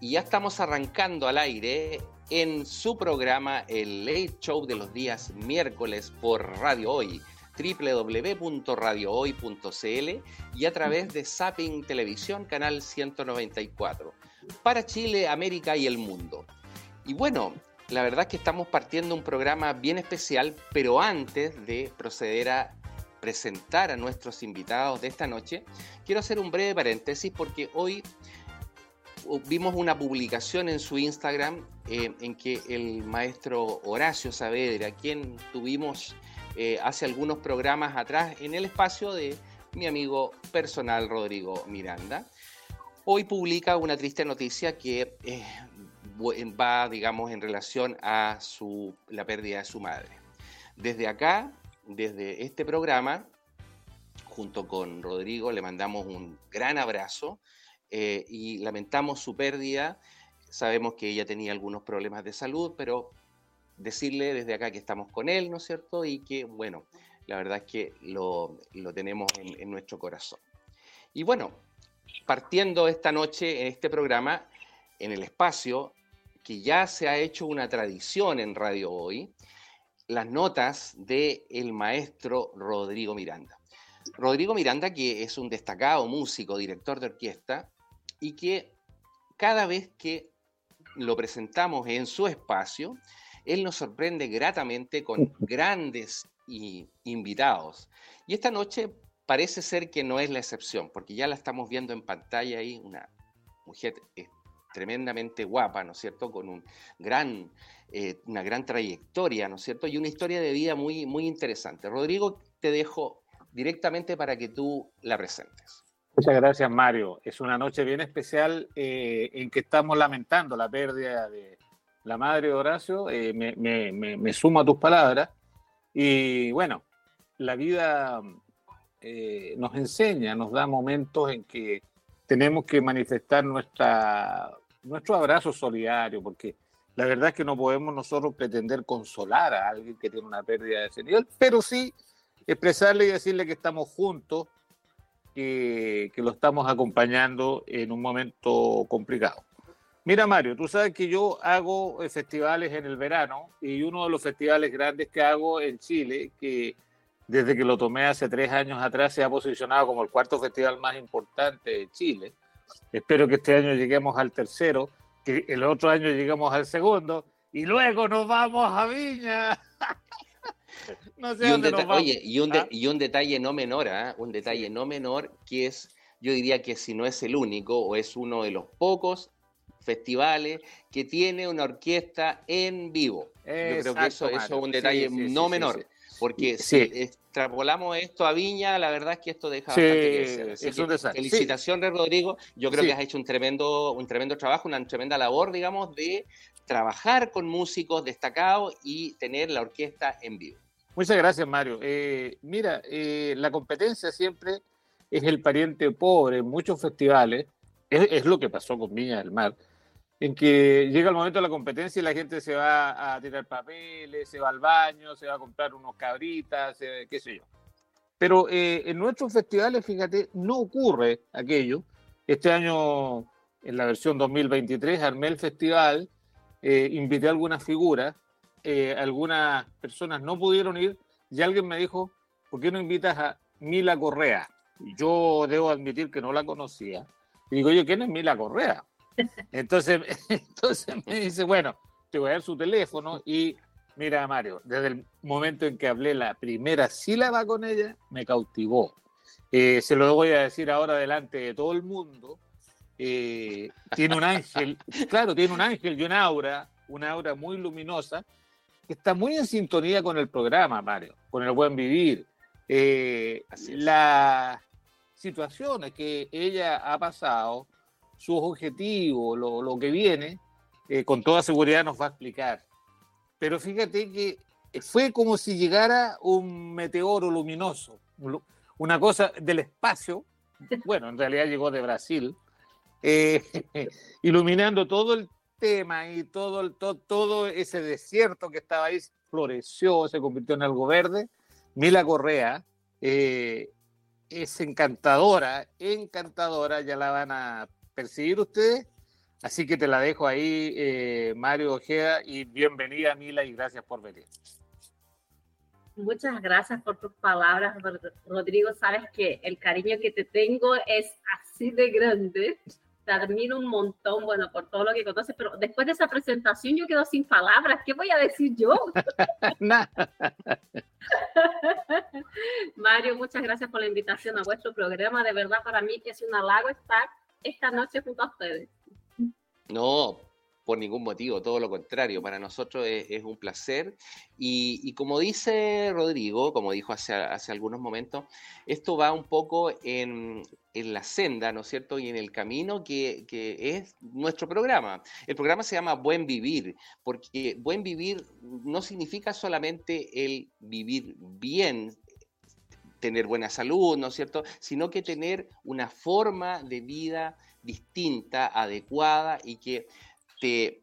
y ya estamos arrancando al aire en su programa El Late Show de los días miércoles por Radio Hoy, www.radiohoy.cl y a través de Zapping Televisión, canal 194, para Chile, América y el mundo. Y bueno, la verdad es que estamos partiendo un programa bien especial, pero antes de proceder a presentar a nuestros invitados de esta noche, quiero hacer un breve paréntesis porque hoy vimos una publicación en su Instagram eh, en que el maestro Horacio Saavedra, quien tuvimos eh, hace algunos programas atrás en el espacio de mi amigo personal Rodrigo Miranda, hoy publica una triste noticia que eh, va, digamos, en relación a su, la pérdida de su madre. Desde acá, desde este programa, junto con Rodrigo, le mandamos un gran abrazo eh, y lamentamos su pérdida. Sabemos que ella tenía algunos problemas de salud, pero decirle desde acá que estamos con él, ¿no es cierto? Y que, bueno, la verdad es que lo, tenemos en, en, nuestro corazón. Y bueno, partiendo esta noche en este programa, en el espacio, que ya se ha hecho una tradición en Radio Hoy, las notas del el maestro Rodrigo Miranda. Rodrigo Miranda, que es un destacado músico, director de orquesta, y que cada vez que lo presentamos en su espacio, él nos sorprende gratamente con grandes invitados. Y esta noche parece ser que no es la excepción, porque ya la estamos viendo en pantalla ahí, una mujer tremendamente guapa, ¿no es cierto? Con un gran, eh, una gran trayectoria, ¿no es cierto? Y una historia de vida muy, muy interesante. Rodrigo, te dejo directamente para que tú la presentes. Muchas gracias, Mario. Es una noche bien especial eh, en que estamos lamentando la pérdida de la madre de Horacio. Eh, me, sumo a tus palabras. Y bueno, la vida eh, nos enseña, nos da momentos en que tenemos que manifestar nuestra, nuestro abrazo solidario, porque la verdad es que no podemos nosotros pretender consolar a alguien que tiene una pérdida de ese nivel, pero sí expresarle y decirle que estamos juntos que, lo estamos acompañando en un momento complicado. Mira, Mario, tú sabes que yo hago eh, festivales en el verano y uno de los festivales grandes que hago en Chile, que desde que lo tomé hace tres años atrás se ha posicionado como el cuarto festival más importante de Chile. Espero que este año lleguemos al tercero, que el otro año lleguemos al segundo y luego nos vamos a Viña. no sé y un Oye, y un, ¿ah? y un, detalle no menor, ¿ah? un detalle no menor que es, yo diría que si no es el único o es uno de los pocos festivales que tiene una orquesta en vivo. yo creo que eso, es un detalle no menor. Porque si extrapolamos esto a Viña, la verdad es que esto deja bastante que Felicitaciones, Rodrigo. Yo creo que has hecho un tremendo, un tremendo trabajo, una tremenda labor, digamos, de trabajar con músicos destacados y tener la orquesta en vivo. Muchas gracias, Mario. Eh, mira, eh, la competencia siempre es el pariente pobre en muchos festivales. Es, lo que pasó con Viña del Mar, en que llega el momento de la competencia y la gente se va a tirar papeles, se va al baño, se va a comprar unos cabritas, qué sé yo. Pero eh, en nuestros festivales, fíjate, no ocurre aquello. Este año, en la versión 2023, armé el festival, invité a algunas figuras eh, algunas personas no pudieron ir y alguien me dijo, ¿por qué no invitas a Mila Correa? Yo debo admitir que no la conocía. Y digo, oye, ¿quién es Mila Correa? Entonces, entonces me dice, bueno, te voy a dar su teléfono y mira, Mario, desde el momento en que hablé la primera sílaba con ella, me cautivó. Eh, se lo voy a decir ahora delante de todo el mundo. Eh, tiene un ángel, claro, tiene un ángel y un aura, una aura muy luminosa, está muy en sintonía con el programa, Mario, con el buen vivir. Eh, las situaciones que ella ha pasado, sus objetivos, lo, que viene, eh, con toda seguridad nos va a explicar. Pero fíjate que fue como si llegara un meteoro luminoso, una cosa del espacio, bueno, en realidad llegó de Brasil, eh, iluminando todo el tema y todo, todo, todo ese desierto que estaba ahí floreció, se convirtió en algo verde. Mila Correa eh, es encantadora, encantadora, ya la van a percibir ustedes Así que te la dejo ahí, eh, Mario Ojeda, y bienvenida, Mila, y gracias por venir. Muchas gracias por tus palabras, Rodrigo. Sabes que el cariño que te tengo es así de grande. Te admiro un montón, bueno, por todo lo que conoces, pero después de esa presentación yo quedo sin palabras. ¿Qué voy a decir yo? Mario, muchas gracias por la invitación a vuestro programa. De verdad, para mí es un halago estar esta noche junto a ustedes. No, por ningún motivo, todo lo contrario, para nosotros es, un placer. Y, como dice Rodrigo, como dijo hace, hace algunos momentos, esto va un poco en, la senda, ¿no es cierto? Y en el camino que, es nuestro programa. El programa se llama Buen Vivir, porque buen vivir no significa solamente el vivir bien, tener buena salud, ¿no es cierto? Sino que tener una forma de vida distinta, adecuada y que te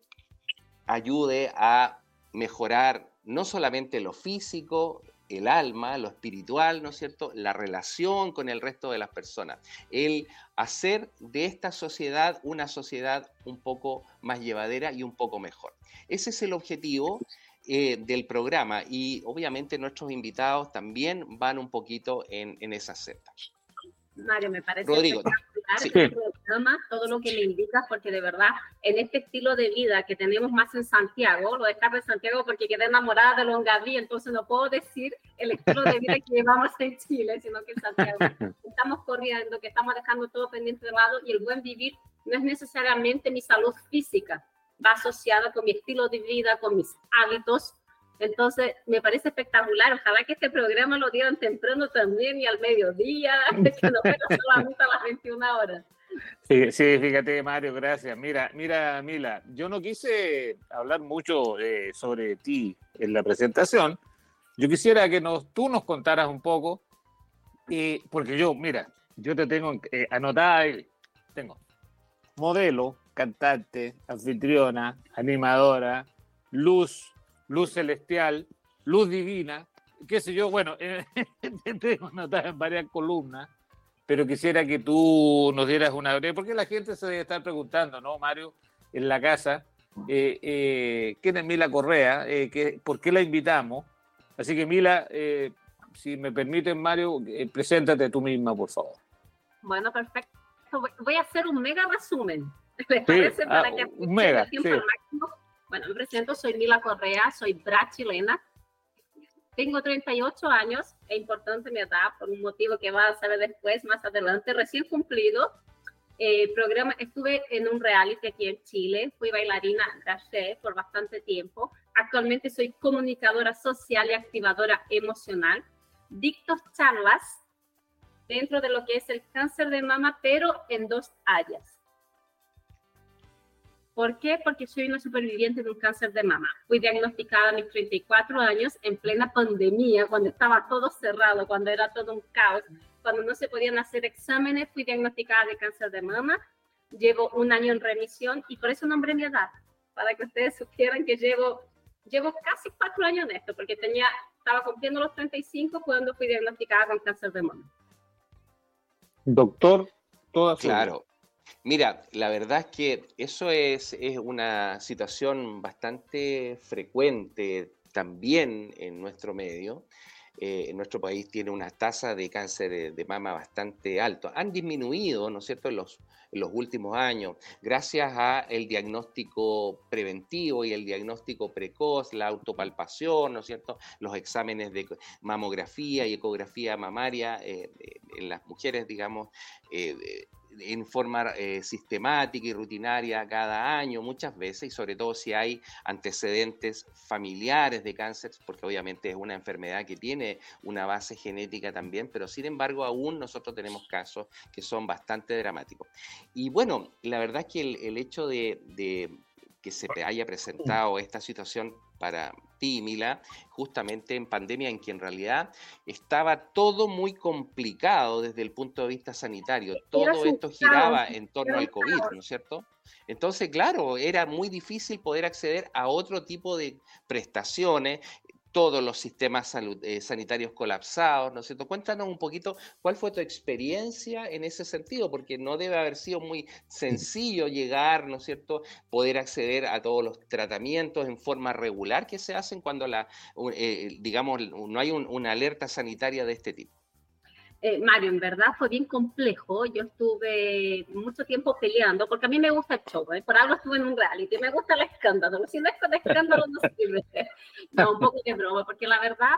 ayude a mejorar no solamente lo físico, el alma, lo espiritual, ¿no es cierto? La relación con el resto de las personas. El hacer de esta sociedad una sociedad un poco más llevadera y un poco mejor. Ese es el objetivo eh, del programa y obviamente nuestros invitados también van un poquito en, en esa seta. Mario, me parece Rodrigo, programa, todo lo que me indicas, porque de verdad, en este estilo de vida que tenemos más en Santiago, lo dejar de Santiago porque quedé enamorada de Longaví, entonces no puedo decir el estilo de vida que llevamos en Chile, sino que en Santiago estamos corriendo, que estamos dejando todo pendiente de lado y el buen vivir no es necesariamente mi salud física, va asociada con mi estilo de vida, con mis hábitos, entonces, me parece espectacular. Ojalá que este programa lo dieran temprano también y al mediodía, que no fuera solamente a las 21 horas. Sí, fíjate, Mario, gracias. Mira, mira, Mila, yo no quise hablar mucho eh, sobre ti en la presentación. Yo quisiera que nos, tú nos contaras un poco, eh, porque yo, mira, yo te tengo eh, anotada, tengo modelo, cantante, anfitriona, animadora, luz, luz celestial, luz divina, qué sé yo, bueno, eh, tengo notas en varias columnas, pero quisiera que tú nos dieras una breve, porque la gente se debe estar preguntando, ¿no, Mario? En la casa, eh, eh, ¿quién es Mila Correa? Eh, ¿Por qué la invitamos? Así que Mila, si me permiten, Mario, preséntate tú misma, por favor. Bueno, perfecto. Voy a hacer un mega resumen. ¿Les parece? Para ah, que un mega, sí. máximo bueno, me presento, soy Mila Correa, soy bra chilena. Tengo 38 años, es importante mi edad por un motivo que va a saber después, más adelante, recién cumplido. Eh, programa, estuve en un reality aquí en Chile, fui bailarina drag por bastante tiempo. Actualmente soy comunicadora social y activadora emocional. Dicto charlas dentro de lo que es el cáncer de mama, pero en dos áreas ¿Por qué? Porque soy una superviviente de un cáncer de mama. Fui diagnosticada a mis 34 años en plena pandemia, cuando estaba todo cerrado, cuando era todo un caos, cuando no se podían hacer exámenes. Fui diagnosticada de cáncer de mama. Llevo un año en remisión y por eso nombré mi edad, para que ustedes supieran que llevo, llevo casi cuatro años en esto, porque tenía, estaba cumpliendo los 35 cuando fui diagnosticada con cáncer de mama. Doctor, toda Claro. Mira, la verdad es que eso es, una situación bastante frecuente también en nuestro medio. Eh, en nuestro país tiene una tasa de cáncer de, mama bastante alto. Han disminuido, ¿no es cierto?, en los, en los últimos años, gracias al diagnóstico preventivo y el diagnóstico precoz, la autopalpación, ¿no es cierto?, los exámenes de mamografía y ecografía mamaria eh, en las mujeres, digamos, eh, en forma eh, sistemática y rutinaria cada año, muchas veces, y sobre todo si hay antecedentes familiares de cáncer, porque obviamente es una enfermedad que tiene una base genética también, pero sin embargo aún nosotros tenemos casos que son bastante dramáticos. Y bueno, la verdad es que el, hecho de, de que se haya presentado esta situación para justamente en pandemia en que en realidad estaba todo muy complicado desde el punto de vista sanitario. Todo esto giraba en torno al COVID, ¿no es cierto? Entonces, claro, era muy difícil poder acceder a otro tipo de prestaciones todos los sistemas eh, sanitarios colapsados, ¿no es cierto? Cuéntanos un poquito cuál fue tu experiencia en ese sentido, porque no debe haber sido muy sencillo llegar, ¿no es cierto?, poder acceder a todos los tratamientos en forma regular que se hacen cuando la, eh, digamos, no hay una alerta sanitaria de este tipo. Eh, Mario, en verdad fue bien complejo. Yo estuve mucho tiempo peleando, porque a mí me gusta el show, ¿eh? por algo estuve en un reality, me gusta el escándalo. Si no es con escándalo, no sirve. No, un poco de broma, porque la verdad,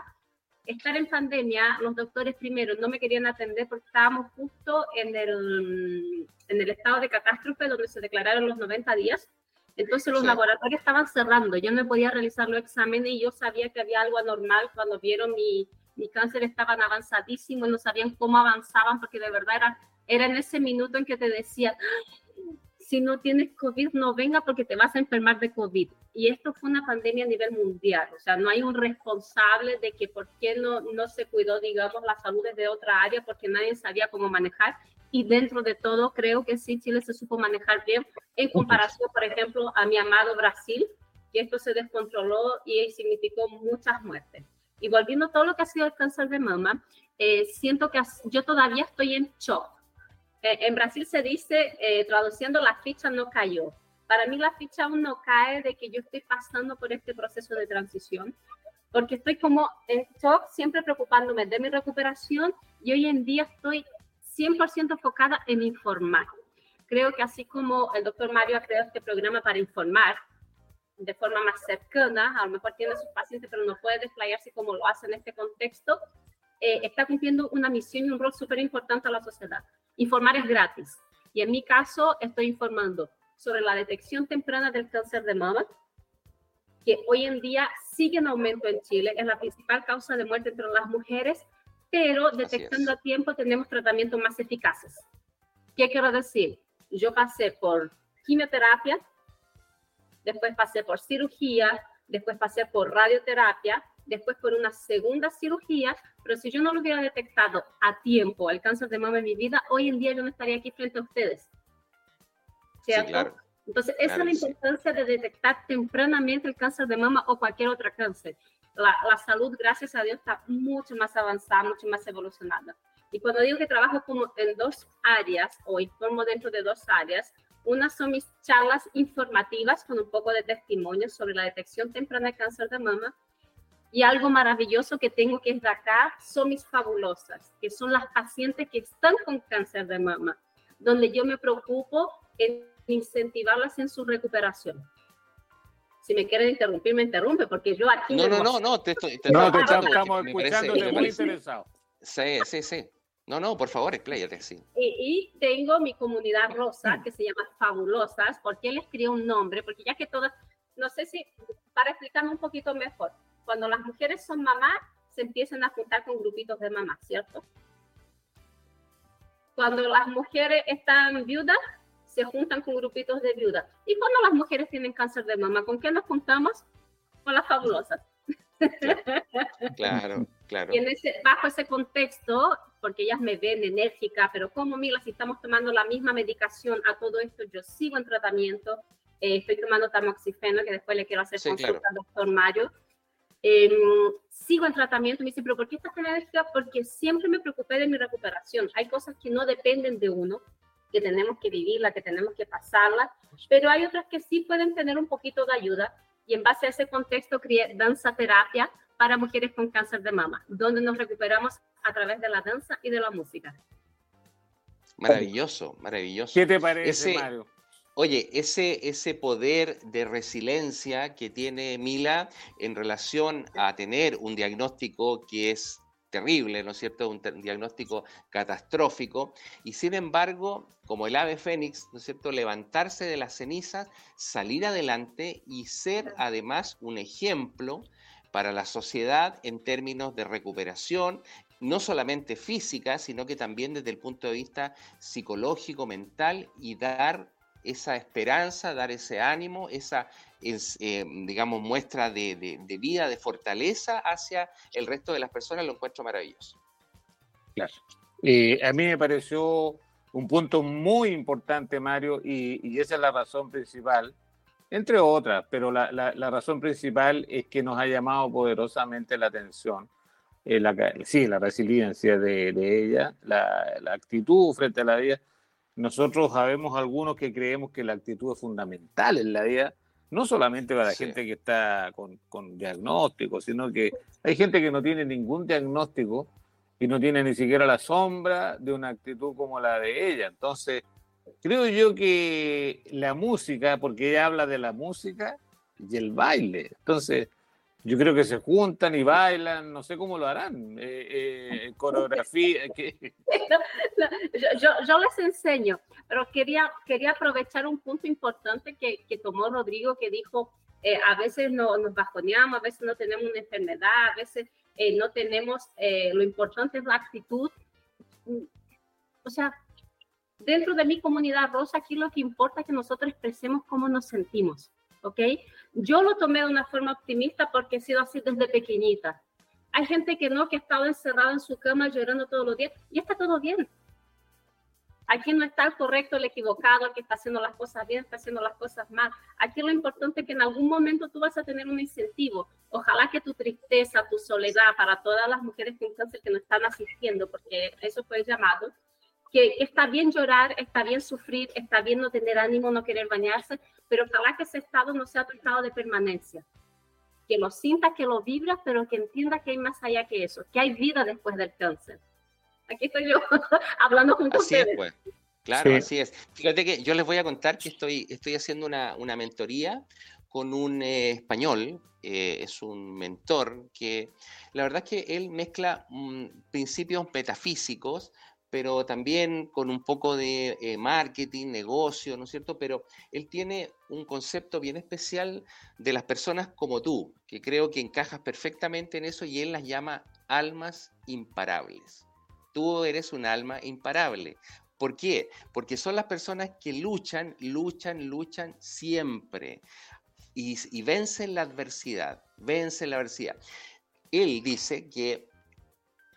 estar en pandemia, los doctores primero no me querían atender porque estábamos justo en el, en el estado de catástrofe donde se declararon los 90 días. Entonces los laboratorios estaban cerrando, yo no podía realizar los exámenes y yo sabía que había algo anormal cuando vieron mi mi cáncer estaban avanzadísimo y no sabían cómo avanzaban porque de verdad era, era en ese minuto en que te decían, si no tienes COVID, no venga porque te vas a enfermar de COVID. Y esto fue una pandemia a nivel mundial, o sea, no hay un responsable de que por qué no, no se cuidó, digamos, la salud de otra área porque nadie sabía cómo manejar. Y dentro de todo, creo que sí, Chile se supo manejar bien en comparación, por ejemplo, a mi amado Brasil, que esto se descontroló y significó muchas muertes. Y volviendo a todo lo que ha sido el cáncer de mama, eh, siento que yo todavía estoy en shock. Eh, en Brasil se dice, eh, traduciendo, la ficha no cayó. Para mí la ficha aún no cae de que yo estoy pasando por este proceso de transición, porque estoy como en shock, siempre preocupándome de mi recuperación y hoy en día estoy 100% enfocada en informar. Creo que así como el doctor Mario ha creado este programa para informar, de forma más cercana, a lo mejor tiene sus pacientes, pero no puede desplayarse como lo hace en este contexto, eh, está cumpliendo una misión y un rol súper importante a la sociedad. Informar es gratis. Y en mi caso, estoy informando sobre la detección temprana del cáncer de mama, que hoy en día sigue en aumento en Chile, es la principal causa de muerte entre las mujeres, pero detectando a tiempo tenemos tratamientos más eficaces. ¿Qué quiero decir? Yo pasé por quimioterapia, después pasé por cirugía, después pasé por radioterapia, después por una segunda cirugía, pero si yo no lo hubiera detectado a tiempo el cáncer de mama en mi vida, hoy en día yo no estaría aquí frente a ustedes. ¿Cierto? claro. Entonces, esa es la importancia de detectar tempranamente el cáncer de mama o cualquier otro cáncer. La, la, salud, gracias a Dios, está mucho más avanzada, mucho más evolucionada. Y cuando digo que trabajo como en dos áreas o informo dentro de dos áreas, una son mis charlas informativas con un poco de testimonio sobre la detección temprana de cáncer de mama. Y algo maravilloso que tengo que destacar son mis fabulosas, que son las pacientes que están con cáncer de mama, donde yo me preocupo en incentivarlas en su recuperación. Si me quieren interrumpir, me interrumpe, porque yo aquí... No, no, no, no, te, estoy, te, no, te estamos escuchando, muy interesado. Sí, sí, sí. No, no, por favor, expláyate, sí. Y, tengo mi comunidad rosa, que se llama Fabulosas. ¿Por qué les crio un nombre? Porque ya que todas, no sé si, para explicarme un poquito mejor, cuando las mujeres son mamás, se empiezan a juntar con grupitos de mamás, ¿cierto? Cuando las mujeres están viudas, se juntan con grupitos de viudas. Y cuando las mujeres tienen cáncer de mama, ¿con qué nos juntamos? Con las fabulosas. Claro, claro. Y en ese, bajo ese contexto, porque ellas me ven enérgica, pero como Mila, si estamos tomando la misma medicación a todo esto, yo sigo en tratamiento, eh, estoy tomando tamoxifeno, que después le quiero hacer consulta al doctor Mario. Em, sigo en tratamiento, me dice, pero ¿por qué estás tan enérgica? Porque siempre me preocupé de mi recuperación. Hay cosas que no dependen de uno, que tenemos que vivirla, que tenemos que pasarla, pero hay otras que sí pueden tener un poquito de ayuda y en base a ese contexto creé danza terapia para mujeres con cáncer de mama, donde nos recuperamos a través de la danza y de la música. Maravilloso, maravilloso. ¿Qué te parece, Mario? Oye, ese, ese poder de resiliencia que tiene Mila en relación a tener un diagnóstico que es terrible, ¿no es cierto? Un, diagnóstico catastrófico. Y sin embargo, como el ave fénix, ¿no es cierto? Levantarse de las cenizas, salir adelante y ser además un ejemplo para la sociedad en términos de recuperación, no solamente física, sino que también desde el punto de vista psicológico, mental y dar esa esperanza, dar ese ánimo, esa, eh, digamos, muestra de, vida, de fortaleza hacia el resto de las personas, lo encuentro maravilloso. Claro. Eh, a mí me pareció un punto muy importante, Mario, y, esa es la razón principal entre otras, pero la, la, razón principal es que nos ha llamado poderosamente la atención, eh, la, sí, la resiliencia de, de ella, la, la, actitud frente a la vida. Nosotros sabemos algunos que creemos que la actitud es fundamental en la vida, no solamente para la gente que está con, con diagnóstico, sino que hay gente que no tiene ningún diagnóstico y no tiene ni siquiera la sombra de una actitud como la de ella. Entonces, creo yo que la música, porque ella habla de la música y el baile, entonces yo creo que se juntan y bailan, no sé cómo lo harán, eh, eh, coreografía. yo, les enseño, pero quería, quería aprovechar un punto importante que, que tomó Rodrigo, que dijo, eh, a veces no, nos bajoneamos, a veces no tenemos una enfermedad, a veces no tenemos, lo importante es la actitud. O sea, dentro de mi comunidad rosa, aquí lo que importa es que nosotros expresemos cómo nos sentimos, ¿ok? Yo lo tomé de una forma optimista porque he sido así desde pequeñita. Hay gente que no, que ha estado encerrada en su cama llorando todos los días y está todo bien. Aquí no está el correcto, el equivocado, el que está haciendo las cosas bien, está haciendo las cosas mal. Aquí lo importante es que en algún momento tú vas a tener un incentivo. Ojalá que tu tristeza, tu soledad, para todas las mujeres con cáncer que no están asistiendo, porque eso fue llamado, que está bien llorar, está bien sufrir, está bien no tener ánimo, no querer bañarse, pero ojalá que ese estado no sea tu estado de permanencia. Que lo sienta, que lo vibra, pero que entienda que hay más allá que eso, que hay vida después del cáncer. Aquí estoy yo hablando con así ustedes. Es, pues. Claro, así es. Fíjate que yo les voy a contar que estoy, estoy haciendo una, una mentoría con un eh, español, eh, es un mentor que la verdad es que él mezcla mm, principios metafísicos pero también con un poco de eh, marketing, negocio, ¿no es cierto? Pero él tiene un concepto bien especial de las personas como tú, que creo que encajas perfectamente en eso y él las llama almas imparables. Tú eres un alma imparable. ¿Por qué? Porque son las personas que luchan, luchan, luchan siempre y, y vencen la adversidad, vencen la adversidad. Él dice que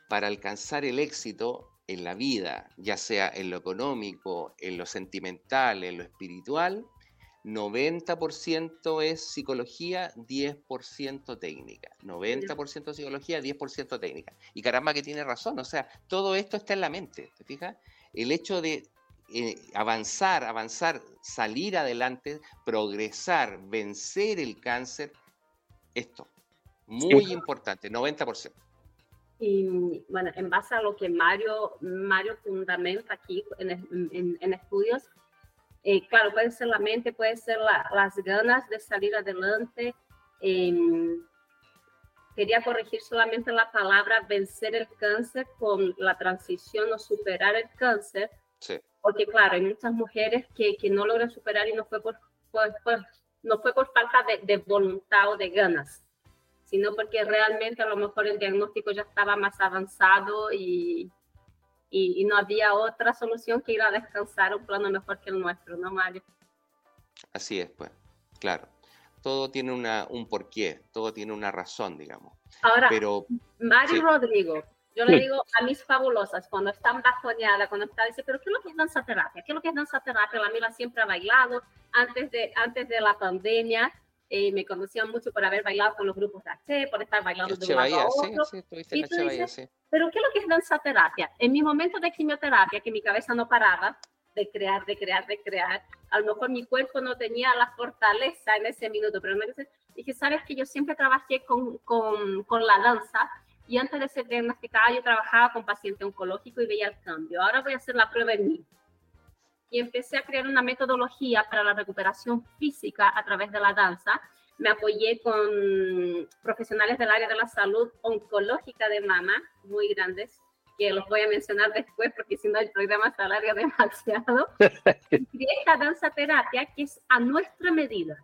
para alcanzar el éxito en la vida, ya sea en lo económico, en lo sentimental, en lo espiritual, 90% es psicología, 10% técnica. 90% psicología, 10% técnica. Y caramba que tiene razón, o sea, todo esto está en la mente, ¿te fijas? El hecho de eh, avanzar, avanzar, salir adelante, progresar, vencer el cáncer, esto, muy importante, 90%. Y bueno, en base a lo que Mario, Mario fundamenta aquí en, en, estudios, eh, claro, puede ser la mente, puede ser las ganas de salir adelante. Em, quería corregir solamente la palabra vencer el cáncer con la transición o superar el cáncer. Sí. Porque claro, hay muchas mujeres que, que no logran superar y no fue por, no fue por falta de, de voluntad o de ganas sino porque realmente a lo mejor el diagnóstico ya estaba más avanzado y, y, no había otra solución que ir a descansar un plano mejor que el nuestro, ¿no, Mario? Así es, pues, claro. Todo tiene una, un porqué, todo tiene una razón, digamos. Ahora, Pero, Mario Rodrigo, yo le digo a mis fabulosas, cuando están bajoneadas, cuando está, dice, pero ¿qué es lo que es danza terapia? ¿Qué es lo que es danza terapia? La Mila siempre ha bailado antes de, antes de la pandemia eh, me conocían mucho por haber bailado con los grupos de H, por estar bailando de un lado a otro. Sí, sí, sí. Pero ¿qué es lo que es danza terapia? En mi momento de quimioterapia, que mi cabeza no paraba de crear, de crear, de crear, a lo mejor mi cuerpo no tenía la fortaleza en ese minuto, pero me dije, sabes que yo siempre trabajé con, con, con la danza y antes de ser diagnosticada yo trabajaba con paciente oncológico y veía el cambio. Ahora voy a hacer la prueba en mí y empecé a crear una metodología para la recuperación física a través de la danza. Me apoyé con profesionales del área de la salud oncológica de mama, muy grandes, que los voy a mencionar después porque si no el programa se alarga demasiado. Y esta danza terapia que es a nuestra medida.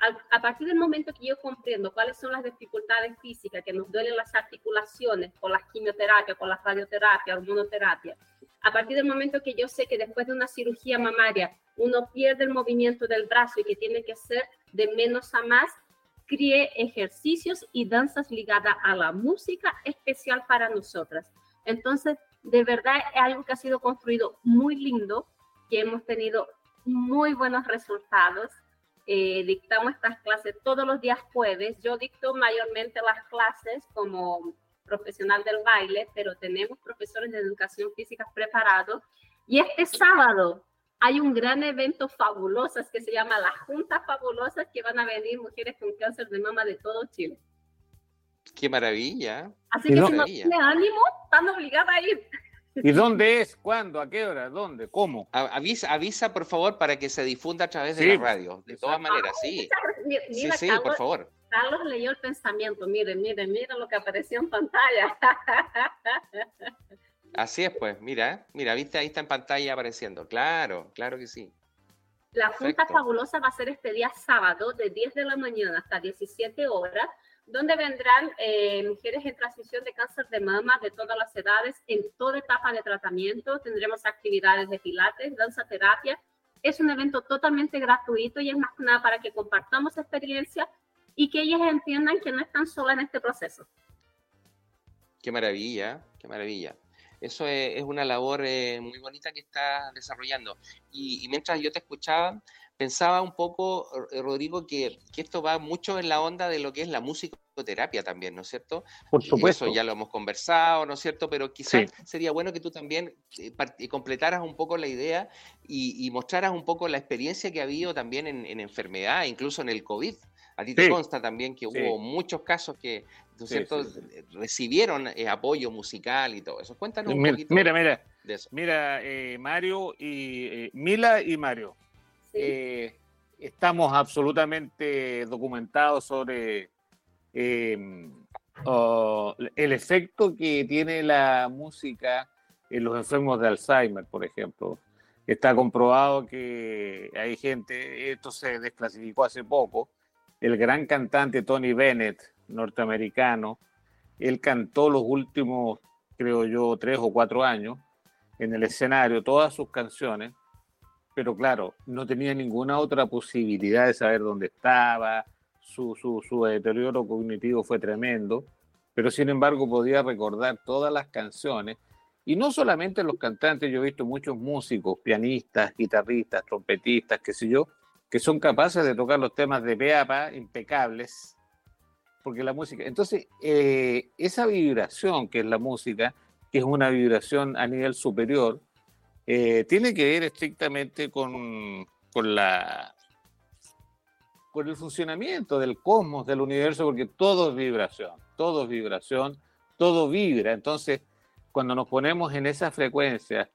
A, a, partir del momento que yo comprendo cuáles son las dificultades físicas que nos duelen las articulaciones con la quimioterapia, con la radioterapia, hormonoterapia, a partir del momento que yo sé que después de una cirugía mamaria uno pierde el movimiento del brazo y que tiene que ser de menos a más, crié ejercicios y danzas ligadas a la música especial para nosotras. Entonces, de verdad es algo que ha sido construido muy lindo, que hemos tenido muy buenos resultados. eh, dictamos estas clases todos los días jueves. Yo dicto mayormente las clases como profesional del baile, pero tenemos profesores de educación física preparados. Y este sábado hay un gran evento fabuloso que se llama las Juntas Fabulosas, que van a venir mujeres con cáncer de mama de todo Chile. ¡Qué maravilla! Así que si no tiene ánimo, están obligadas a ir. ¿Y dónde es? ¿Cuándo? ¿A qué hora? ¿Dónde? ¿Cómo? Avisa, avisa, por favor, para que se difunda a través de la radio. De todas maneras, sí. sí, sí, por favor. Carlos leyó el pensamiento. Miren, miren, miren lo que apareció en pantalla. Así es, pues, mira, mira, viste, ahí está en pantalla apareciendo. Claro, claro que sí. La Junta Fabulosa va a ser este día sábado, de 10 de la mañana hasta 17 horas, donde vendrán eh, mujeres en transición de cáncer de mama de todas las edades, en toda etapa de tratamiento. Tendremos actividades de pilates, danza terapia. Es un evento totalmente gratuito y es más que nada para que compartamos experiencia y que ellas entiendan que no están solas en este proceso. Qué maravilla, qué maravilla. Eso es, una labor eh, muy bonita que está desarrollando. y, mientras yo te escuchaba, pensaba un poco, eh, Rodrigo, que, esto va mucho en la onda de lo que es la musicoterapia también, ¿no es cierto? Por supuesto. eso ya lo hemos conversado, ¿no es cierto? Pero quizás sería bueno que tú también eh, completaras un poco la idea y, mostraras un poco la experiencia que ha habido también en, enfermedad, incluso en el COVID. A ti te consta también que hubo muchos casos que, ¿no es cierto?, recibieron eh, apoyo musical y todo eso. Cuéntanos un mira, poquito mira, mira, de eso. Mira, Mario y Mila y Mario eh, estamos absolutamente documentados sobre em, el efecto que tiene la música en los enfermos de Alzheimer, por ejemplo. Está comprobado que hay gente, esto se desclasificó hace poco, el gran cantante Tony Bennett, norteamericano, él cantó los últimos, creo yo, tres o cuatro años en el escenario todas sus canciones pero claro, no tenía ninguna otra posibilidad de saber dónde estaba, su, su, deterioro cognitivo fue tremendo, pero sin embargo podía recordar todas las canciones, y no solamente los cantantes, yo he visto muchos músicos, pianistas, guitarristas, trompetistas, qué sé yo, que son capaces de tocar los temas de Peapa impecables, porque la música, entonces eh, esa vibración que es la música, que es una vibración a nivel superior, eh, tiene que ver estrictamente con, con, la, con el funcionamiento del cosmos, del universo, porque todo es vibración, todo es vibración, todo vibra. Entonces, cuando nos ponemos en esas frecuencias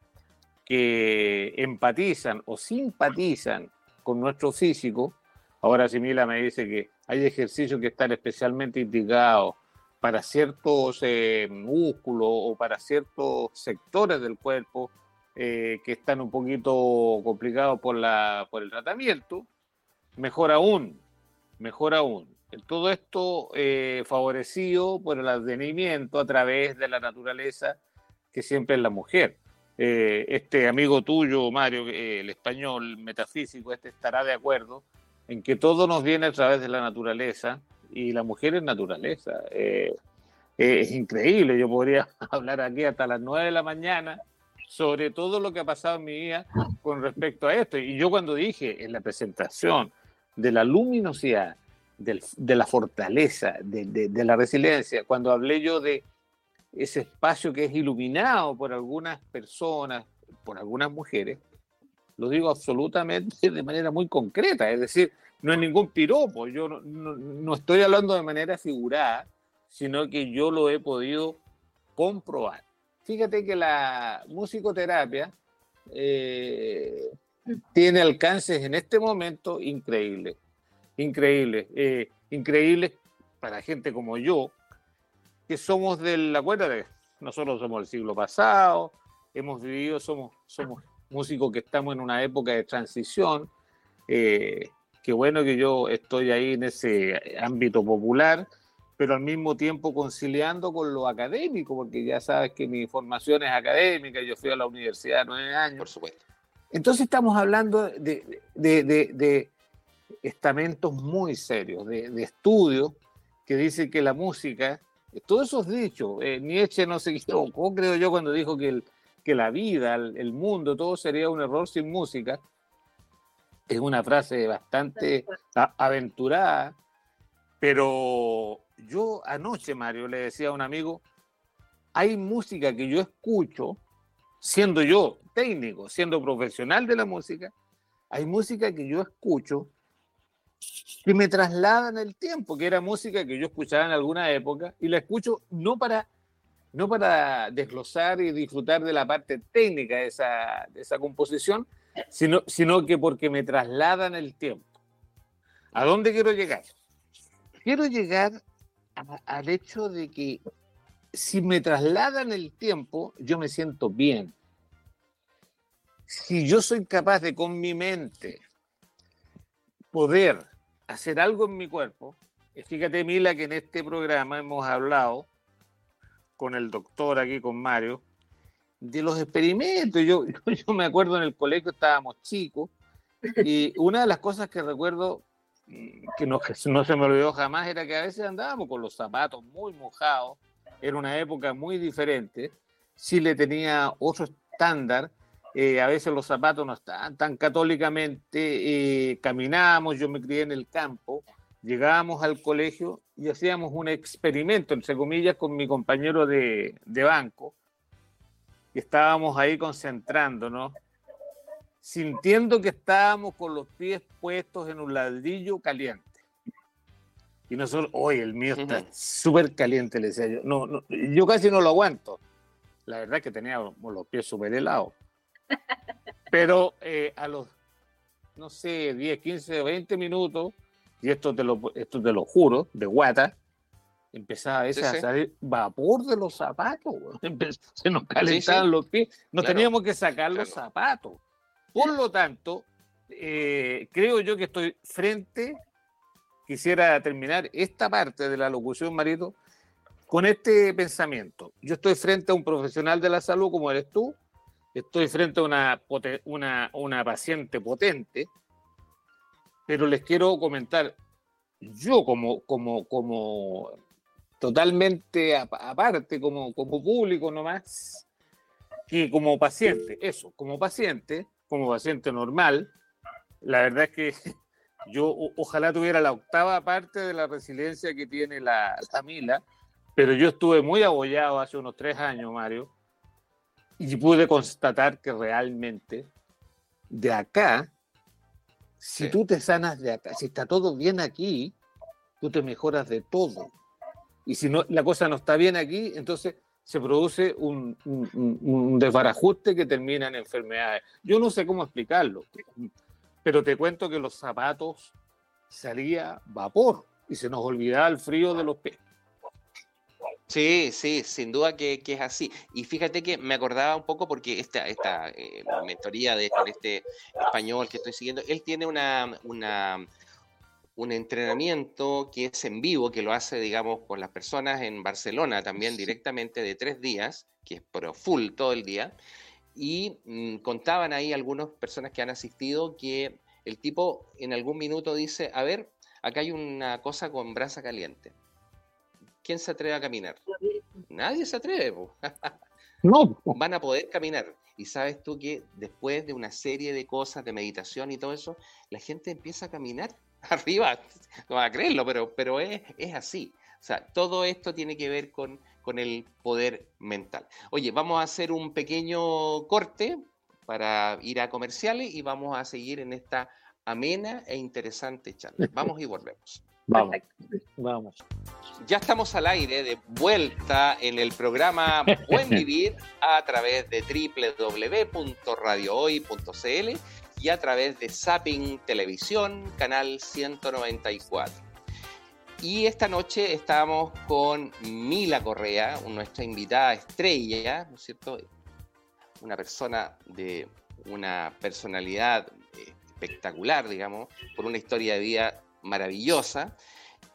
que empatizan o simpatizan con nuestro físico, ahora Simila me dice que hay ejercicios que están especialmente indicados para ciertos eh, músculos o para ciertos sectores del cuerpo, eh, que están un poquito complicados por, la, por el tratamiento, mejor aún, mejor aún. Todo esto eh, favorecido por el advenimiento a través de la naturaleza que siempre es la mujer. Eh, este amigo tuyo, Mario, el español metafísico, este estará de acuerdo en que todo nos viene a través de la naturaleza y la mujer es naturaleza. es increíble, yo podría hablar aquí hasta las 9 de la mañana sobre todo lo que ha pasado en mi vida con respecto a esto. Y yo cuando dije en la presentación de la luminosidad, de la fortaleza, de, la resiliencia, cuando hablé yo de ese espacio que es iluminado por algunas personas, por algunas mujeres, lo digo absolutamente de manera muy concreta, es decir, no es ningún piropo, yo no estoy hablando de manera figurada, sino que yo lo he podido comprobar. Fíjate que la musicoterapia eh, tiene alcances en este momento increíbles, increíbles, eh, increíbles para gente como yo, que somos de la cuenta de, nosotros somos del siglo pasado, hemos vivido, somos, somos músicos que estamos en una época de transición, eh, qué bueno que yo estoy ahí en ese ámbito popular, pero al mismo tiempo conciliando con lo académico, porque ya sabes que mi formación es académica, yo fui a la universidad nueve años. Por supuesto. Entonces estamos hablando de, de, estamentos muy serios, de, estudios que dicen que la música, todos esos dichos, eh, Nietzsche no se equivocó, creo yo, cuando dijo que, el, que la vida, el, el mundo, todo sería un error sin música. es una frase bastante aventurada, pero yo anoche, Mario, le decía a un amigo, hay música que yo escucho, siendo yo técnico, siendo profesional de la música, hay música que yo escucho que me traslada en el tiempo, que era música que yo escuchaba en alguna época y la escucho no para, no para desglosar y disfrutar de la parte técnica de esa, de esa composición, sino, sino que porque me traslada en el tiempo. ¿A dónde quiero llegar? Quiero llegar al hecho de que si me trasladan el tiempo, yo me siento bien. Si yo soy capaz de con mi mente poder hacer algo en mi cuerpo, fíjate Mila que en este programa hemos hablado con el doctor aquí, con Mario, de los experimentos. Yo, yo me acuerdo en el colegio estábamos chicos y una de las cosas que recuerdo mm, que no, no se me olvidó jamás era que a veces andábamos con los zapatos muy mojados era una época muy diferente. Chile tenía otro estándar. Eh, a veces los zapatos no estaban tan católicamente. Eh, caminábamos, yo me crié en el campo, llegábamos al colegio y hacíamos un experimento, entre comillas, con mi compañero de, de banco. Y estábamos ahí concentrándonos, sintiendo que estábamos con los pies puestos en un ladrillo caliente. Y nosotros, oye, el mío está súper caliente, le decía yo. No, no, yo casi no lo aguanto. La verdad es que tenía los pies súper helados. Pero eh, a los, no sé, 10, 15, 20 minutos, y esto te lo, esto te lo juro, de guata, empezaba a veces a salir vapor de los zapatos. Se nos calentaban los pies. Nos teníamos que sacar los zapatos. Por lo tanto, eh, creo yo que estoy frente quisiera terminar esta parte de la locución, Marito, con este pensamiento. Yo estoy frente a un profesional de la salud como eres tú, estoy frente a una, una, una paciente potente, pero les quiero comentar, yo como, como, como totalmente aparte, como, como público nomás, que como paciente, eso, como paciente, como paciente normal, la verdad es que yo ojalá tuviera la octava parte de la resiliencia que tiene la, Mila, pero yo estuve muy abollado hace unos tres años, Mario, y pude constatar que realmente de acá, si tú te sanas de acá, si está todo bien aquí, tú te mejoras de todo. Y si no, la cosa no está bien aquí, entonces se produce un, un, un desbarajuste que termina en enfermedades. Yo no sé cómo explicarlo pero te cuento que los zapatos salía vapor y se nos olvidaba el frío de los pies. Sí, sí, sin duda que, es así. Y fíjate que me acordaba un poco porque esta, esta eh, mentoría de este español que estoy siguiendo, él tiene una, una, un entrenamiento que es en vivo, que lo hace, digamos, con las personas en Barcelona también directamente de tres días, que es pro full todo el día y mm, contaban ahí algunas personas que han asistido que el tipo en algún minuto dice, a ver, acá hay una cosa con brasa caliente. ¿Quién se atreve a caminar? Nadie se atreve. no. Van a poder caminar. Y sabes tú que después de una serie de cosas, de meditación y todo eso, la gente empieza a caminar arriba. No va a creerlo, pero, pero es, es así. O sea, todo esto tiene que ver con con el poder mental. Oye, vamos a hacer un pequeño corte para ir a comerciales y vamos a seguir en esta amena e interesante charla. Vamos y volvemos. Vamos, vamos. Ya estamos al aire, de vuelta en el programa Buen Vivir a través de www.radiohoy.cl y a través de Zapping Televisión, canal 194. Y esta noche estamos con Mila Correa, nuestra invitada estrella, ¿no es cierto? Una persona de una personalidad eh, espectacular, digamos, por una historia de vida maravillosa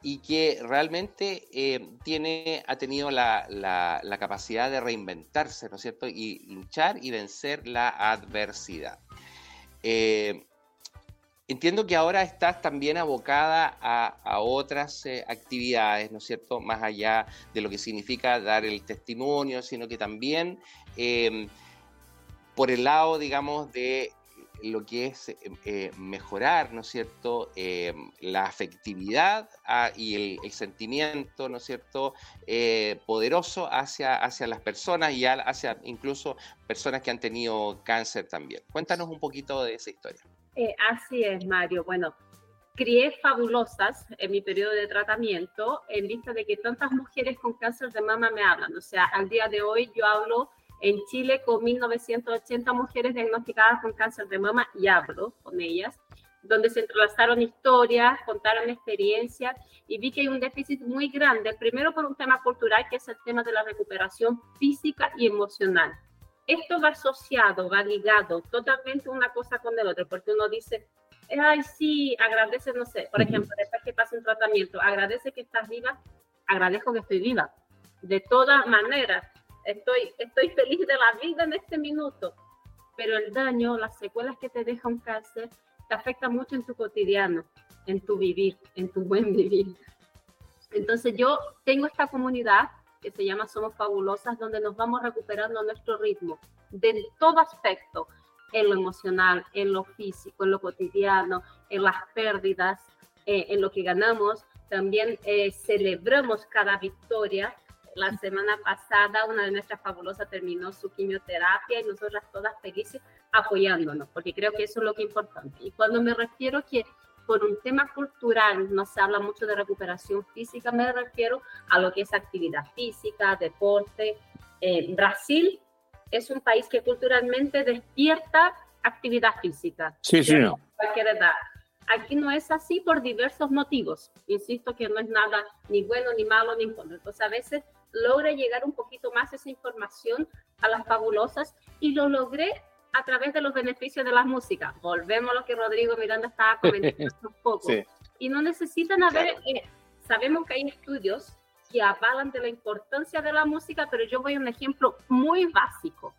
y que realmente eh, tiene, ha tenido la, la, capacidad de reinventarse, ¿no es cierto? Y luchar y vencer la adversidad. Eh, Entiendo que ahora estás también abocada a, otras eh, actividades, ¿no es cierto? Más allá de lo que significa dar el testimonio, sino que también por el lado, digamos, de lo que es eh, mejorar, ¿no es cierto?, eh, la afectividad ah, y el, sentimiento, ¿no es cierto?, eh, poderoso hacia, hacia las personas y hacia incluso personas que han tenido cáncer también. Cuéntanos un poquito de esa historia. así es, Mario. Bueno, crié fabulosas en mi periodo de tratamiento en vista de que tantas mujeres con cáncer de mama me hablan. O sea, al día de hoy yo hablo en Chile con 1.980 mujeres diagnosticadas con cáncer de mama y hablo con ellas, donde se entrelazaron historias, contaron experiencias y vi que hay un déficit muy grande, primero por un tema cultural que es el tema de la recuperación física y emocional. Esto va asociado, va ligado totalmente una cosa con el otro, porque uno dice, ay, sí, agradece, no sé, por ejemplo, después que pasa un tratamiento, agradece que estás viva, agradezco que estoy viva. De todas maneras, estoy, estoy feliz de la vida en este minuto, pero el daño, las secuelas que te deja un cáncer, te afecta mucho en tu cotidiano, en tu vivir, en tu buen vivir. Entonces yo tengo esta comunidad que se llama Somos Fabulosas, donde nos vamos recuperando nuestro ritmo de todo aspecto, en lo emocional, en lo físico, en lo cotidiano, en las pérdidas, eh, en lo que ganamos. También eh, celebramos cada victoria la semana pasada una de nuestras fabulosas terminó su quimioterapia y nosotras todas felices apoyándonos, porque creo que eso es lo que es importante. Y cuando me refiero que por un tema cultural no se habla mucho de recuperación física, me refiero a lo que es actividad física, deporte. Eh, Brasil es un país que culturalmente despierta actividad física. Sí, sí. No. Aquí no es así por diversos motivos. Insisto que no es nada ni bueno, ni malo, ni bueno. Entonces, a veces logré llegar un poquito más esa información a las fabulosas y lo logré a través de los beneficios de la música. Volvemos a lo que Rodrigo Miranda estaba comentando un poco. Y no necesitan haber, eh, sabemos que hay estudios que avalan de la importancia de la música, pero yo voy a un ejemplo muy básico,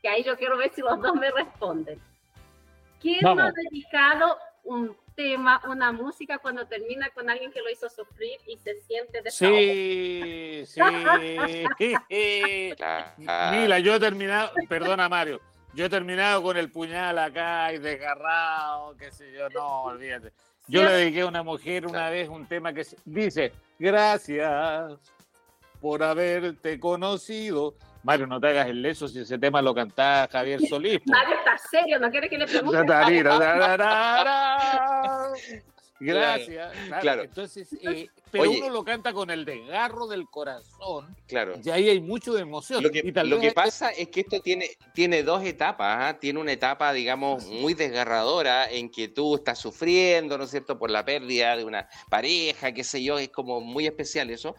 que ahí yo quiero ver si los dos me responden. ¿Quién no ha dedicado un tema, una música cuando termina con alguien que lo hizo sufrir y se siente de Sí, sí. Mira, yo he terminado, perdona Mario, yo he terminado con el puñal acá y desgarrado, qué sé yo, no, olvídate. Yo le dediqué a una mujer una vez un tema que dice, gracias por haberte conocido. Mario, no te hagas el leso si ese tema lo cantaba Javier Solís. Mario está serio, no quiere que le pregunte. Gracias. Claro. Entonces, eh, pero uno lo canta con el desgarro del corazón. Claro. Y ahí hay mucho de emoción. Lo que, lo que pasa es que esto tiene, tiene dos etapas. ¿ah? Tiene una etapa, digamos, muy desgarradora en que tú estás sufriendo, ¿no es cierto?, por la pérdida de una pareja, qué sé yo, es como muy especial eso.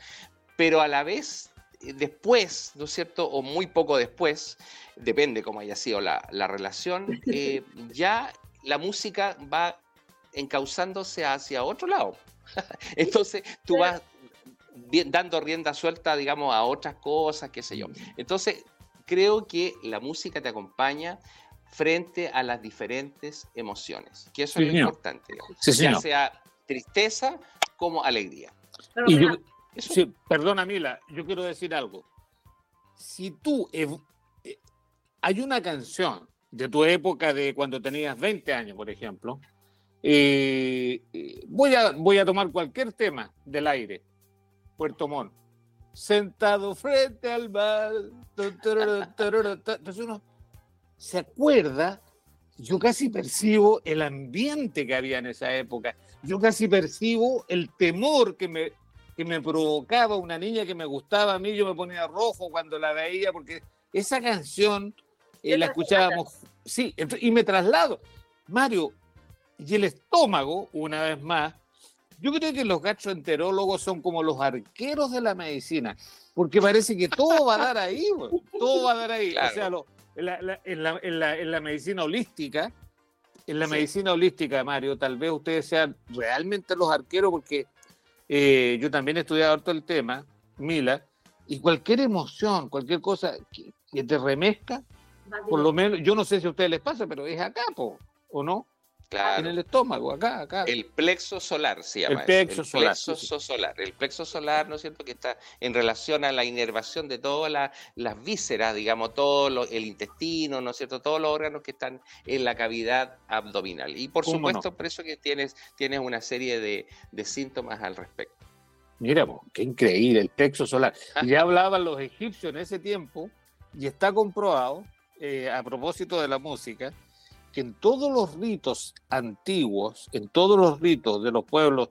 Pero a la vez después, ¿no es cierto? O muy poco después, depende cómo haya sido la, relación, eh, ya la música va encauzándose hacia otro lado. Entonces tú vas dando rienda suelta, digamos, a otras cosas, qué sé yo. Entonces creo que la música te acompaña frente a las diferentes emociones, que eso es lo importante, ya sea tristeza como alegría. Sí, perdona, Mila, yo quiero decir algo. Si tú. Eh, hay una canción de tu época de cuando tenías 20 años, por ejemplo. Eh, voy, a, voy a tomar cualquier tema del aire. Puerto Montt. Sentado frente al mar. Entonces uno se acuerda. Yo casi percibo el ambiente que había en esa época. Yo casi percibo el temor que me, que me provocaba una niña que me gustaba a mí, yo me ponía rojo cuando la veía, porque esa canción eh, la escuchábamos, sí, y me traslado. Mario, y el estómago, una vez más, yo creo que los gastroenterólogos son como los arqueros de la medicina, porque parece que todo va a dar ahí, todo va a dar ahí. O sea, en, la, medicina holística, en la medicina holística, Mario, tal vez ustedes sean realmente los arqueros, porque eh, yo también he estudiado harto el tema, Mila, y cualquier emoción, cualquier cosa que, te remezca, por lo menos, yo no sé si a ustedes les pasa, pero es acá, ¿o no? En el estómago, acá, acá. El plexo solar se llama. El plexo, solar, solar. El plexo solar, ¿no es cierto?, que está en relación a la inervación de todas las vísceras, digamos, todo el intestino, ¿no es cierto?, todos los órganos que están en la cavidad abdominal. Y por supuesto, por eso que tienes, tienes una serie de, síntomas al respecto. Mira, qué increíble, el plexo solar. Ah. Ya hablaban los egipcios en ese tiempo y está comprobado, eh, a propósito de la música, que en todos los ritos antiguos, en todos los ritos de los pueblos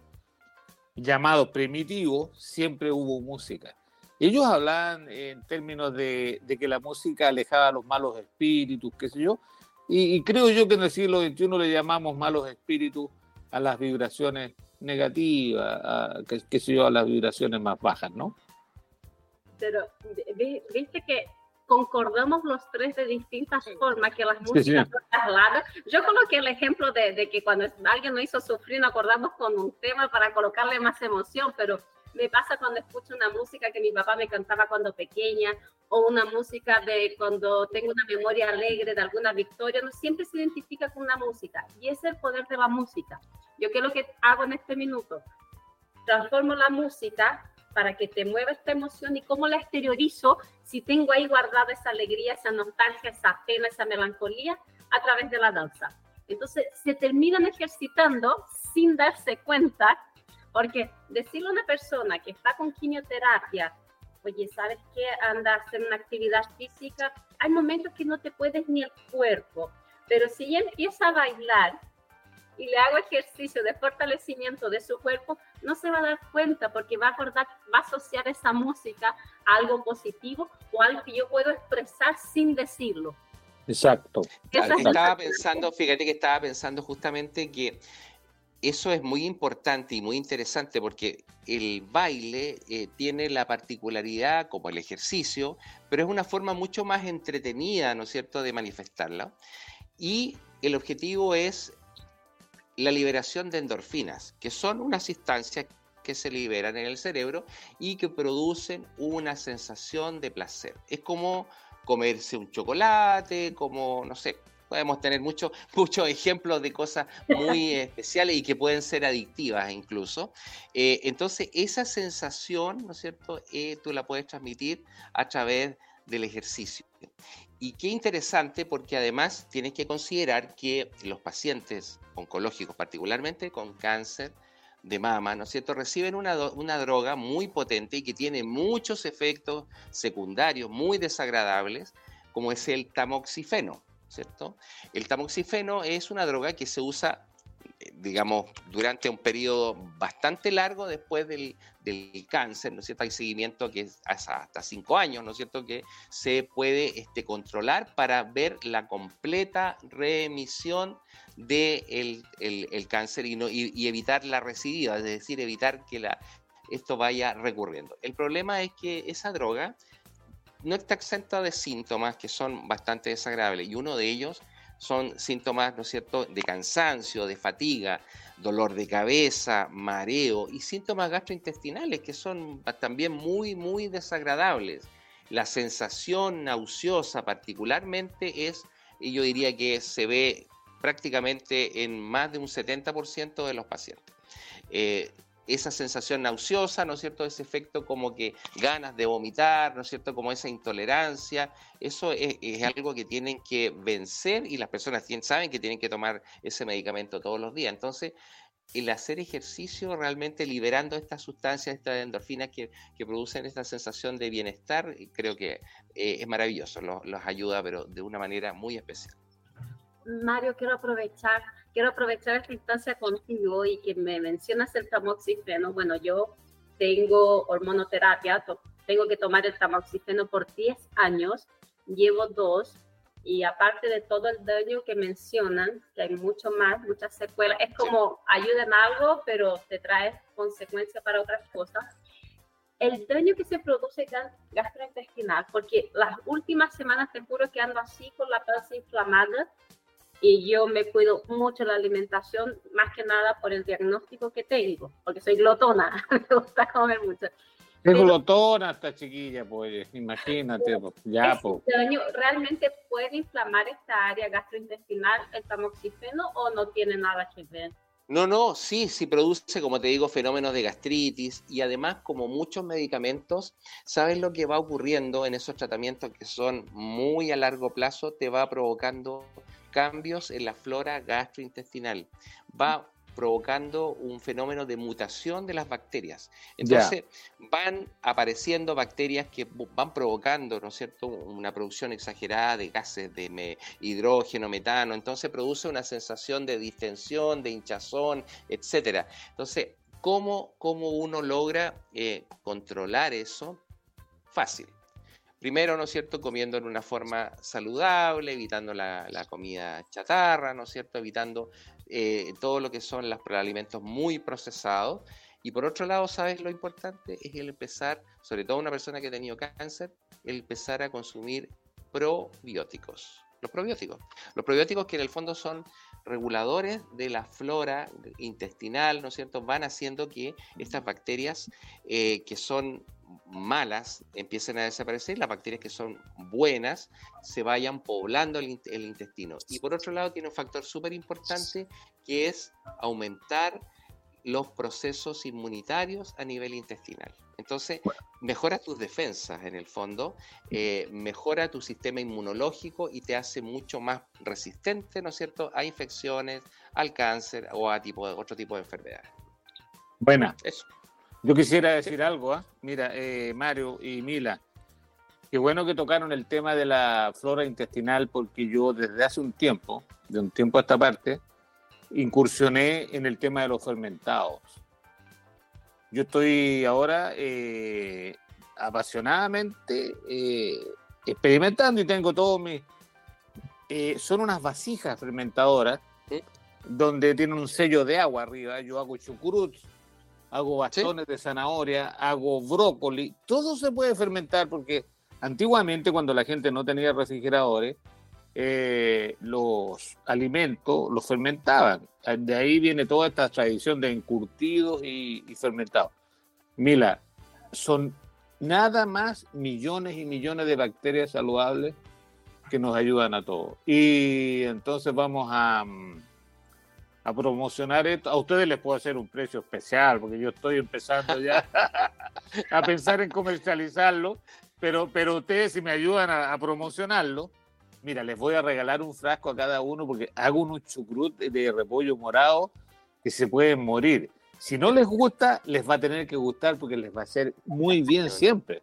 llamados primitivos, siempre hubo música. Ellos hablaban en términos de, que la música alejaba a los malos espíritus, qué sé yo, y, creo yo que en el siglo XXI le llamamos malos espíritus a las vibraciones negativas, qué sé yo, a las vibraciones más bajas, ¿no? Pero viste que concordamos los tres de distintas formas que las músicas Yo coloqué el ejemplo de, que cuando alguien nos hizo sufrir, nos acordamos con un tema para colocarle más emoción, pero me pasa cuando escucho una música que mi papá me cantaba cuando pequeña o una música de cuando tengo una memoria alegre de alguna victoria, no siempre se identifica con una música y es el poder de la música. Yo qué es lo que hago en este minuto, transformo la música para que te mueva esta emoción y cómo la exteriorizo si tengo ahí guardada esa alegría, esa nostalgia, esa pena, esa melancolía a través de la danza. Entonces se terminan ejercitando sin darse cuenta, porque decirle a una persona que está con quimioterapia, oye, ¿sabes qué? Anda a hacer una actividad física, hay momentos que no te puedes ni el cuerpo, pero si ella empieza a bailar y le hago ejercicio de fortalecimiento de su cuerpo, no se va a dar cuenta porque va a acordar, va a asociar esa música a algo positivo o algo que yo puedo expresar sin decirlo. Exacto. estaba pensando, fíjate que estaba pensando justamente que eso es muy importante y muy interesante porque el baile eh, tiene la particularidad, como el ejercicio, pero es una forma mucho más entretenida, ¿no es cierto?, de manifestarla. Y el objetivo es la liberación de endorfinas, que son unas instancias que se liberan en el cerebro y que producen una sensación de placer. Es como comerse un chocolate, como, no sé, podemos tener muchos muchos ejemplos de cosas muy especiales y que pueden ser adictivas incluso. Eh, entonces, esa sensación, ¿no es cierto?, eh, tú la puedes transmitir a través del ejercicio. Y qué interesante porque además tienes que considerar que los pacientes oncológicos, particularmente con cáncer de mama, ¿no es cierto?, reciben una, una droga muy potente y que tiene muchos efectos secundarios muy desagradables, como es el tamoxifeno, ¿cierto? El tamoxifeno es una droga que se usa digamos, durante un periodo bastante largo después del, cáncer, ¿no es cierto? Hay seguimiento que es hasta cinco años, ¿no es cierto? Que se puede este, controlar para ver la completa remisión del de el, cáncer y, no, y, evitar la recidiva, es decir, evitar que la, esto vaya recurriendo. El problema es que esa droga no está exenta de síntomas que son bastante desagradables y uno de ellos son síntomas, ¿no es cierto?, de cansancio, de fatiga, dolor de cabeza, mareo y síntomas gastrointestinales que son también muy, muy desagradables. La sensación nauseosa particularmente es, yo diría que se ve prácticamente en más de un 70% de los pacientes. Eh, esa sensación nauseosa, ¿no es cierto? Ese efecto como que ganas de vomitar, ¿no es cierto? Como esa intolerancia, eso es, algo que tienen que vencer y las personas saben que tienen que tomar ese medicamento todos los días. Entonces, el hacer ejercicio realmente liberando estas sustancias, estas endorfinas que, producen esta sensación de bienestar, creo que eh, es maravilloso, los ayuda, pero de una manera muy especial. Mario, quiero aprovechar quiero aprovechar esta instancia contigo y que me mencionas el tamoxifeno. Bueno, yo tengo hormonoterapia, tengo que tomar el tamoxifeno por 10 años, llevo dos, y aparte de todo el daño que mencionan, que hay mucho más, muchas secuelas, es como ayuda en algo, pero te trae consecuencias para otras cosas. El daño que se produce gastrointestinal, porque las últimas semanas te juro que ando así con la panza inflamada, y yo me cuido mucho la alimentación, más que nada por el diagnóstico que tengo, porque soy glotona, me gusta comer mucho. Es glotona esta chiquilla, pues, imagínate, pues, ya, pues. ¿Realmente puede inflamar esta área gastrointestinal el tamoxifeno o no tiene nada que ver? No, no, sí, sí produce, como te digo, fenómenos de gastritis y además, como muchos medicamentos, ¿sabes lo que va ocurriendo en esos tratamientos que son muy a largo plazo? Te va provocando cambios en la flora gastrointestinal. Va provocando un fenómeno de mutación de las bacterias. Entonces van apareciendo bacterias que van provocando, ¿no es cierto?, una producción exagerada de gases de hidrógeno, metano, entonces produce una sensación de distensión, de hinchazón, etcétera. Entonces, ¿cómo, cómo uno logra eh, controlar eso? Fácil. Primero, ¿no es cierto?, comiendo en una forma saludable, evitando la, la comida chatarra, ¿no es cierto?, evitando eh, todo lo que son los alimentos muy procesados. Y por otro lado, ¿sabes lo importante? Es el empezar, sobre todo una persona que ha tenido cáncer, el empezar a consumir probióticos. Los probióticos. Los probióticos que en el fondo son reguladores de la flora intestinal, ¿no es cierto? Van haciendo que estas bacterias eh, que son malas empiecen a desaparecer, las bacterias que son buenas se vayan poblando el, intestino. Y por otro lado tiene un factor súper importante que es aumentar los procesos inmunitarios a nivel intestinal. Entonces, mejora tus defensas en el fondo, eh, mejora tu sistema inmunológico y te hace mucho más resistente, ¿no es cierto?, a infecciones, al cáncer o a tipo, otro tipo de enfermedades. Buena. Eso. Yo quisiera decir algo, ¿ah? mira, eh, Mario y Mila, qué bueno que tocaron el tema de la flora intestinal porque yo desde hace un tiempo, de un tiempo a esta parte, incursioné en el tema de los fermentados. Yo estoy ahora eh, apasionadamente eh, experimentando y tengo todos mis... son unas vasijas fermentadoras donde tienen un sello de agua arriba. Yo hago chucurut, hago bastones de zanahoria, hago brócoli, todo se puede fermentar porque antiguamente cuando la gente no tenía refrigeradores, eh, los alimentos los fermentaban. De ahí viene toda esta tradición de encurtidos y, y fermentados. Mira, son nada más millones y millones de bacterias saludables que nos ayudan a todos. Y entonces vamos a, mm, a promocionar esto. A ustedes les puedo hacer un precio especial, porque yo estoy empezando ya a pensar en comercializarlo, pero, pero ustedes si me ayudan a, promocionarlo, mira, les voy a regalar un frasco a cada uno porque hago unos chucrut de repollo morado que se pueden morir. Si no les gusta, les va a tener que gustar porque les va a hacer muy bien siempre.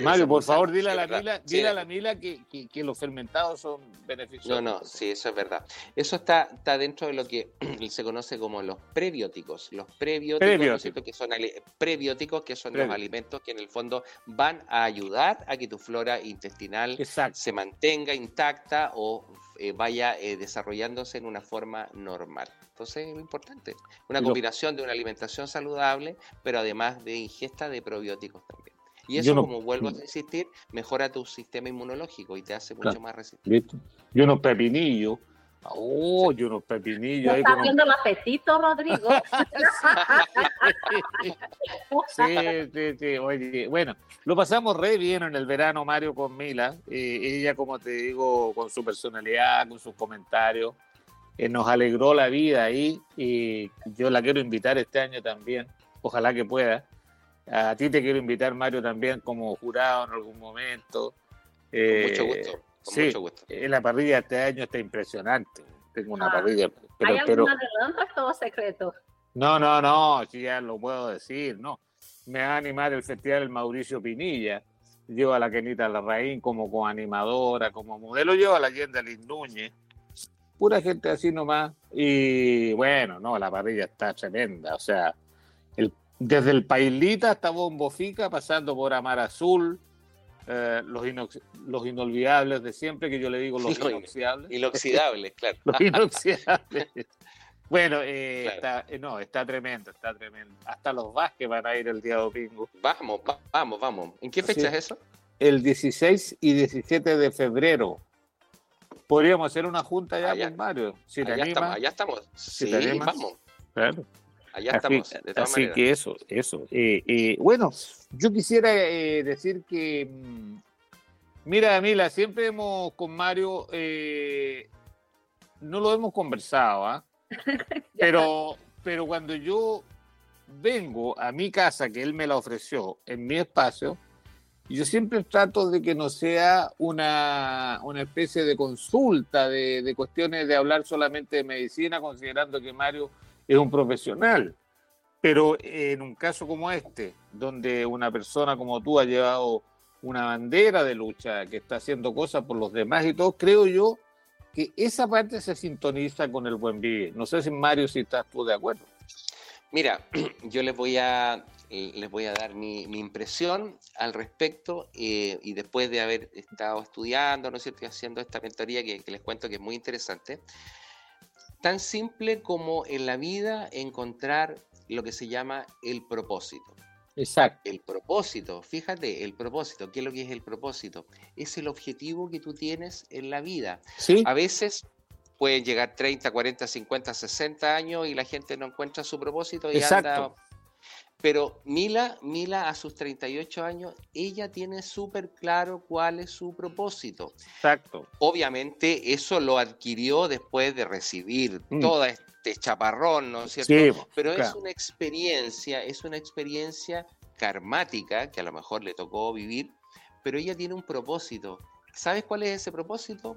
Mario, por favor, dile a la Mila, dile a la Mila que, que, los fermentados son beneficiosos. No, no, sí, eso es verdad. Eso está, está dentro de lo que se conoce como los prebióticos. Los prebióticos, que son prebióticos, que son los alimentos que en el fondo van a ayudar a que tu flora intestinal se mantenga intacta o eh, vaya eh, desarrollándose en una forma normal. Entonces es muy importante. Una combinación de una alimentación saludable, pero además de ingesta de probióticos también. Y eso, como vuelvo a insistir, mejora tu sistema inmunológico y te hace mucho más resistente. Y unos pepinillos. Oh, y unos pepinillos. ¿Estás viendo el apetito, Rodrigo? sí, sí, sí. Oye, bueno, lo pasamos re bien en el verano, Mario, con Mila. Eh, ella, como te digo, con su personalidad, con sus comentarios, eh, nos alegró la vida ahí. Y yo la quiero invitar este año también. Ojalá que pueda. A ti te quiero invitar, Mario, también como jurado en algún momento. con mucho eh, gusto. Con sí, mucho gusto. En la parrilla este año está impresionante. Tengo una ah, parrilla. Pero, ¿Hay alguna pero... es todo secreto? No, no, no, sí, ya lo puedo decir, no. Me va a animar el Festival Mauricio Pinilla. Llevo a la Kenita Larraín como coanimadora, como modelo. Llevo a la Allende Lin Núñez. Pura gente así nomás. Y bueno, no, la parrilla está tremenda. O sea, el desde el Pailita hasta Bombofica, pasando por Amar Azul, eh, los, los inolvidables de siempre, que yo le digo los inoxidables. Inoxidables, claro. los inoxidables. Bueno, eh, está, eh, no, está tremendo, está tremendo. Hasta los Vázquez van a ir el día domingo. Vamos, vamos, vamos. ¿En qué fecha es eso? El 16 y 17 de febrero. Podríamos hacer una junta ya con Mario. Si te estamos, estamos. Sí, vamos. Claro. Allá estamos. así que eso, eso. Eh, eh, bueno, yo quisiera eh, decir que, mm, mira, Mila, siempre hemos con Mario, no lo hemos conversado, ¿ah? pero, pero cuando yo vengo a mi casa, que él me la ofreció, en mi espacio, yo siempre trato de que no sea una, una especie de consulta de, de, cuestiones de hablar solamente de medicina, considerando que Mario es un profesional. Pero en un caso como este, donde una persona como tú ha llevado una bandera de lucha, que está haciendo cosas por los demás y todo, creo yo que esa parte se sintoniza con el buen vivir. No sé si Mario, si estás tú de acuerdo. Mira, yo les voy a, les voy a dar mi, impresión al respecto eh, y después de haber estado estudiando, ¿no es cierto?, haciendo esta mentoría que, les cuento que es muy interesante, tan simple como en la vida encontrar lo que se llama el propósito. Exacto. El propósito, fíjate, el propósito, ¿qué es lo que es el propósito? Es el objetivo que tú tienes en la vida. ¿Sí? A veces pueden llegar 30, 40, 50, 60 años y la gente no encuentra su propósito y Exacto. anda pero Mila, Mila a sus 38 años, ella tiene súper claro cuál es su propósito. Exacto. Obviamente eso lo adquirió después de recibir mm. todo este chaparrón, ¿no es cierto? Sí, Pero es una experiencia, es una experiencia karmática que a lo mejor le tocó vivir, pero ella tiene un propósito. ¿Sabes cuál es ese propósito?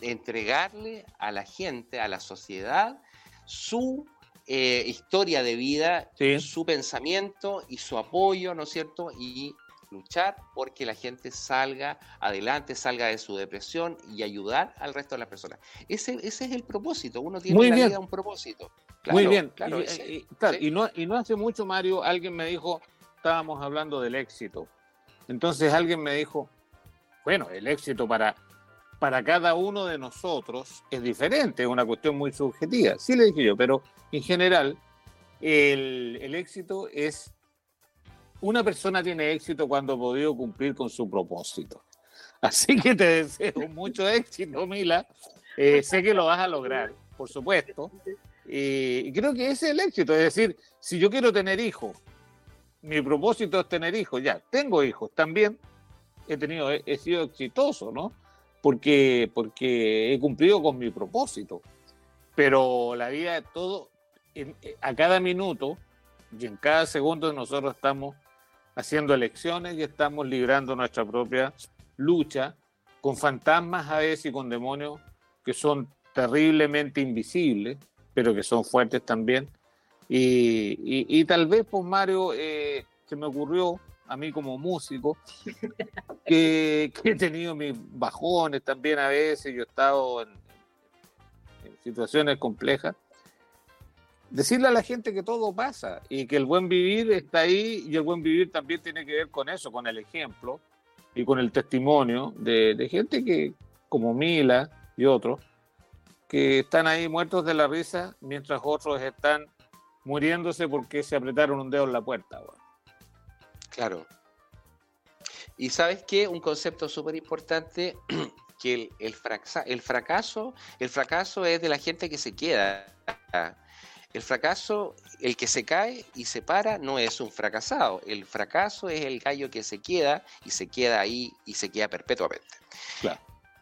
Entregarle a la gente, a la sociedad, su eh, historia de vida, su pensamiento y su apoyo, ¿no es cierto? Y luchar porque la gente salga adelante, salga de su depresión y ayudar al resto de las personas. Ese, ese es el propósito, uno tiene en la vida un propósito. Muy bien, claro, y, no, y no hace mucho, Mario, alguien me dijo, estábamos hablando del éxito. Entonces alguien me dijo, bueno, el éxito para para cada uno de nosotros es diferente, es una cuestión muy subjetiva. Sí le dije yo, pero en general el, éxito es, una persona tiene éxito cuando ha podido cumplir con su propósito. Así que te deseo mucho éxito, Mila. Eh, sé que lo vas a lograr, por supuesto. y creo que ese es el éxito. Es decir, si yo quiero tener hijos, mi propósito es tener hijos, ya, tengo hijos también, he, tenido, he sido exitoso, ¿no? Porque, porque he cumplido con mi propósito. Pero la vida todo, a cada minuto y en cada segundo nosotros estamos haciendo elecciones y estamos librando nuestra propia lucha con fantasmas a veces y con demonios que son terriblemente invisibles, pero que son fuertes también. Y, tal vez, pues Mario, eh, se me ocurrió a mí como músico, que, he tenido mis bajones también a veces, yo he estado en, situaciones complejas. Decirle a la gente que todo pasa y que el buen vivir está ahí y el buen vivir también tiene que ver con eso, con el ejemplo y con el testimonio de, de gente que, como Mila y otros, que están ahí muertos de la risa mientras otros están muriéndose porque se apretaron un dedo en la puerta. Claro. Y sabes qué? Un concepto súper importante que el, el, el, fracaso, el fracaso es de la gente que se queda. El fracaso, el que se cae y se para, no es un fracasado. El fracaso es el gallo que se queda y se queda ahí y se queda perpetuamente. Claro.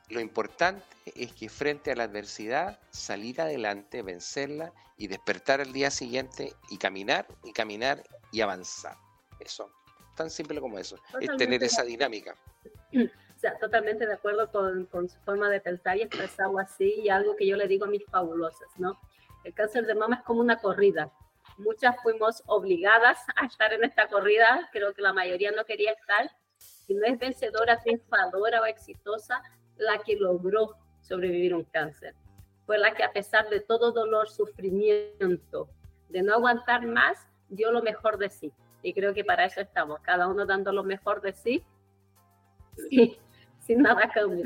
Lo importante es que frente a la adversidad, salir adelante, vencerla y despertar al día siguiente y caminar y caminar y avanzar. Eso tan simple como eso, es tener esa dinámica. O sea, totalmente de acuerdo con, con, su forma de pensar y expresarlo así, y algo que yo le digo a mis fabulosas, ¿no? El cáncer de mama es como una corrida. Muchas fuimos obligadas a estar en esta corrida, creo que la mayoría no quería estar, y no es vencedora, triunfadora o exitosa la que logró sobrevivir un cáncer. Fue la que a pesar de todo dolor, sufrimiento, de no aguantar más, dio lo mejor de sí. Y creo que para eso estamos, cada uno dando lo mejor de sí, sin nada cambio.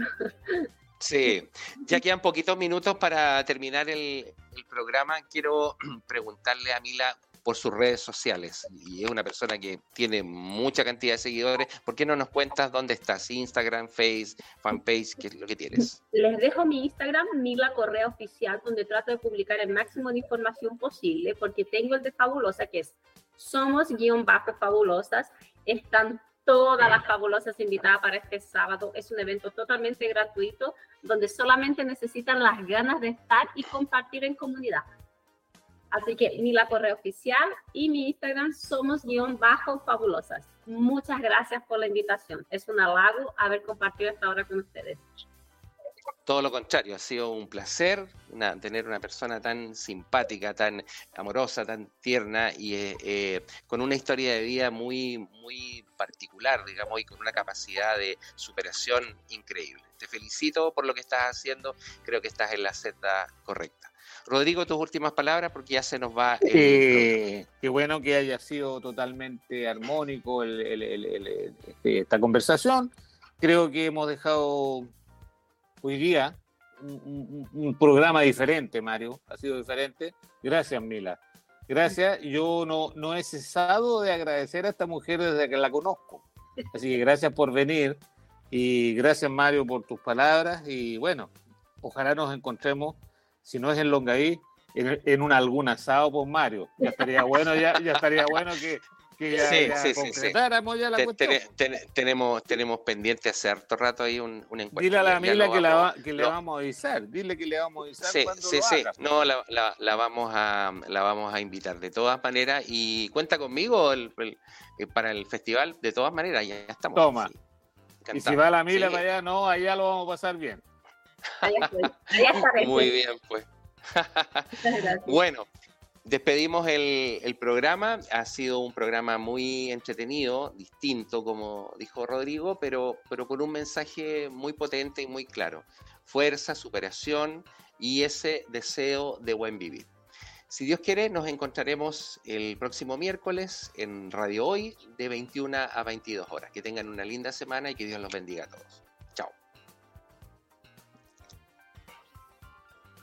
Sí, ya quedan poquitos minutos para terminar el, programa. Quiero preguntarle a Mila por sus redes sociales. Y es una persona que tiene mucha cantidad de seguidores. ¿Por qué no nos cuentas dónde estás? Instagram, Face, fanpage, ¿qué es lo que tienes? Les dejo mi Instagram, Mila Correa Oficial, donde trato de publicar el máximo de información posible, porque tengo el de Fabulosa, que es somos guion bajo fabulosas. Están todas las fabulosas invitadas para este sábado. Es un evento totalmente gratuito donde solamente necesitan las ganas de estar y compartir en comunidad. Así que mi la correo oficial y mi Instagram somos guion bajo fabulosas. Muchas gracias por la invitación. Es un halago haber compartido esta hora con ustedes. Todo lo contrario, ha sido un placer tener una persona tan simpática, tan amorosa, tan tierna y eh, eh, con una historia de vida muy, muy particular, digamos, y con una capacidad de superación increíble. Te felicito por lo que estás haciendo, creo que estás en la senda correcta. Rodrigo, tus últimas palabras porque ya se nos va. Eh, qué bueno que haya sido totalmente armónico este, esta conversación. Creo que hemos dejado hoy día un, programa diferente, Mario. Ha sido diferente. Gracias, Mila. Gracias. Yo no, no he cesado de agradecer a esta mujer desde que la conozco. Así que gracias por venir y gracias, Mario, por tus palabras. Y bueno, ojalá nos encontremos, si no es en Longaí, en, en un algún asado, por Mario. Ya estaría bueno, ya, ya estaría bueno que, sí, sí, sí, ya la tenemos, tenemos pendiente hace harto rato ahí un, un encuentro. Dile a la Mila que, la, que le vamos a avisar. Dile que le vamos a avisar. Sí, sí, sí. No, la, la, vamos a, la vamos a invitar de todas maneras. Y cuenta conmigo el, eh, para el festival, de todas maneras, ya, estamos. Toma. y si va la Mila para allá, no, allá lo vamos a pasar bien. Allá, allá Muy bien, pues. bueno, Despedimos el, programa, ha sido un programa muy entretenido, distinto, como dijo Rodrigo, pero, pero con un mensaje muy potente y muy claro. Fuerza, superación y ese deseo de buen vivir. Si Dios quiere, nos encontraremos el próximo miércoles en Radio Hoy de 21 a 22 horas. Que tengan una linda semana y que Dios los bendiga a todos.